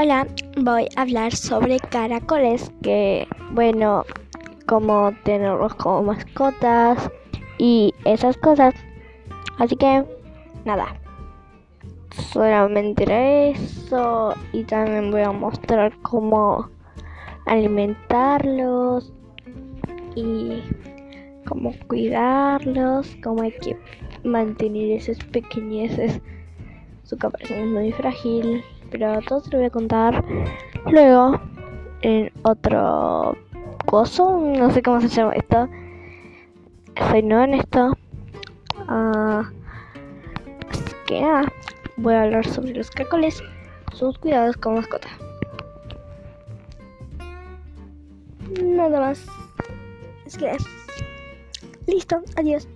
Hola, voy a hablar sobre caracoles, que bueno, como tenerlos como mascotas y esas cosas. Así que, nada, solamente eso y también voy a mostrar cómo alimentarlos y cómo cuidarlos, cómo hay que mantener esos pequeñeces. Su caparazón es muy frágil pero todo se lo voy a contar luego en otro coso, no sé cómo se llama esto. Soy nueva en esto. Uh, así que nada, voy a hablar sobre los caracoles, sus cuidados como mascota. Nada más. Es que listo, adiós.